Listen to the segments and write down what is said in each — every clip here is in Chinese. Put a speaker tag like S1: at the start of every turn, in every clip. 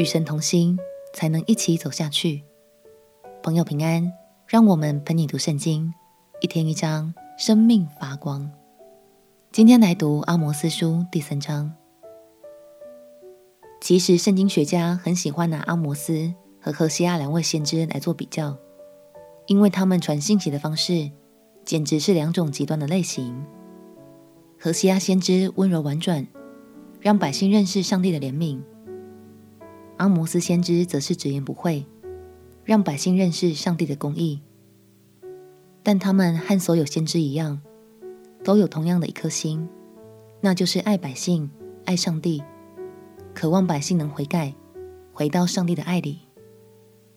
S1: 与神同心，才能一起走下去。朋友平安，让我们陪你读圣经，一天一章，生命发光。今天来读阿摩斯书第三章。其实圣经学家很喜欢拿阿摩斯和何西阿两位先知来做比较，因为他们传信息的方式简直是两种极端的类型。何西阿先知温柔婉转，让百姓认识上帝的怜悯；阿摩斯先知则是直言不讳，让百姓认识上帝的公义。但他们和所有先知一样，都有同样的一颗心，那就是爱百姓、爱上帝，渴望百姓能悔改，回到上帝的爱里。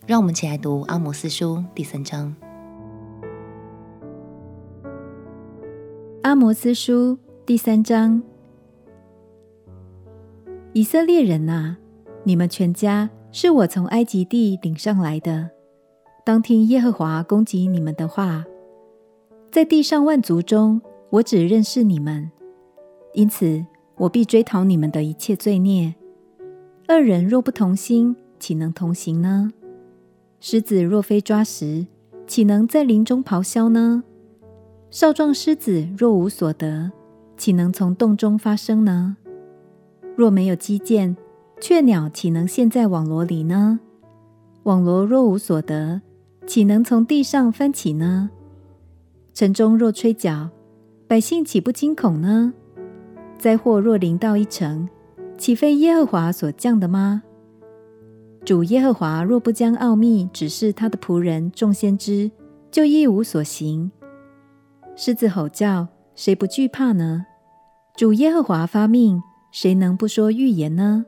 S1: 让我们起来读阿摩斯书第三章。
S2: 阿摩斯书。第三章，以色列人啊，你们全家是我从埃及地领上来的，当听耶和华攻击你们的话。在地上万族中，我只认识你们，因此我必追讨你们的一切罪孽。二人若不同心，岂能同行呢？狮子若非抓食，岂能在林中咆哮呢？少壮狮子若无所得，岂能从洞中发声呢？若没有基建，雀鸟岂能陷在网罗里呢？网罗若无所得，岂能从地上翻起呢？城中若吹角，百姓岂不惊恐呢？灾祸若临到一城，岂非耶和华所降的吗？主耶和华若不将奥秘指示他的仆人众先知，就一无所行。狮子吼叫。谁不惧怕呢？主耶和华发命，谁能不说预言呢？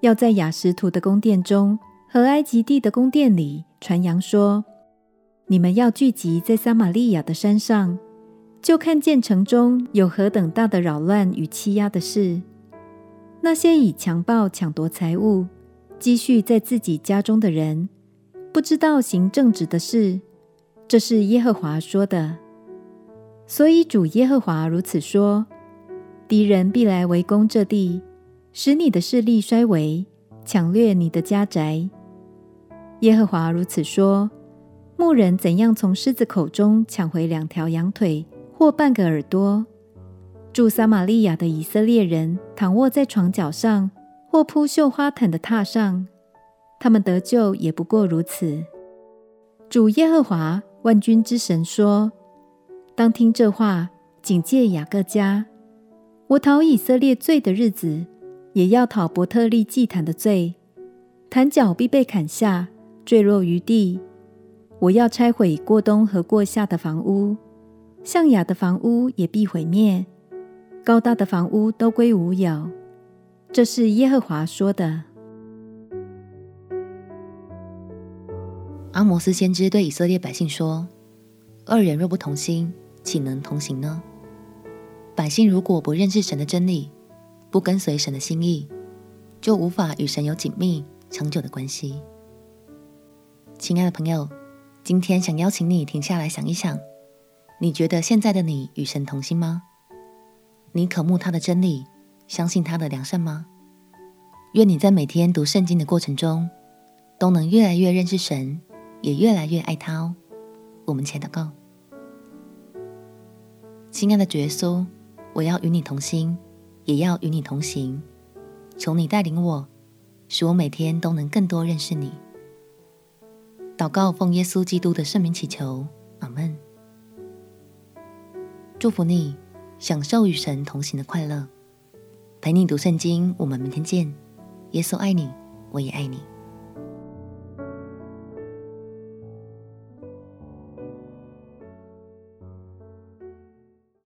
S2: 要在雅实图的宫殿中和埃及地的宫殿里传扬说：你们要聚集在撒玛利亚的山上，就看见城中有何等大的扰乱与欺压的事。那些以强暴抢夺财物、积蓄在自己家中的人，不知道行正直的事。这是耶和华说的。所以主耶和华如此说：敌人必来围攻这地，使你的势力衰微，抢掠你的家宅。耶和华如此说：牧人怎样从狮子口中抢回两条羊腿或半个耳朵，住撒玛利亚的以色列人躺卧在床脚上或铺绣花毯的榻上，他们得救也不过如此。主耶和华万军之神说。当听这话，警戒雅各家。我讨以色列罪的日子，也要讨伯特利祭坛的罪。坛脚必被砍下，坠落于地。我要拆毁过冬和过夏的房屋，象雅的房屋也必毁灭，高大的房屋都归无有。这是耶和华说的。
S1: 阿摩斯先知对以色列百姓说：“二人若不同心。”岂能同行呢？百姓如果不认识神的真理，不跟随神的心意，就无法与神有紧密长久的关系。亲爱的朋友，今天想邀请你停下来想一想，你觉得现在的你与神同心吗？你渴慕他的真理，相信他的良善吗？愿你在每天读圣经的过程中，都能越来越认识神，也越来越爱他哦。我们且祷告。亲爱的主耶稣，我要与你同心，也要与你同行。求你带领我，使我每天都能更多认识你。祷告奉耶稣基督的圣名祈求，阿门。祝福你，享受与神同行的快乐。陪你读圣经，我们明天见。耶稣爱你，我也爱你。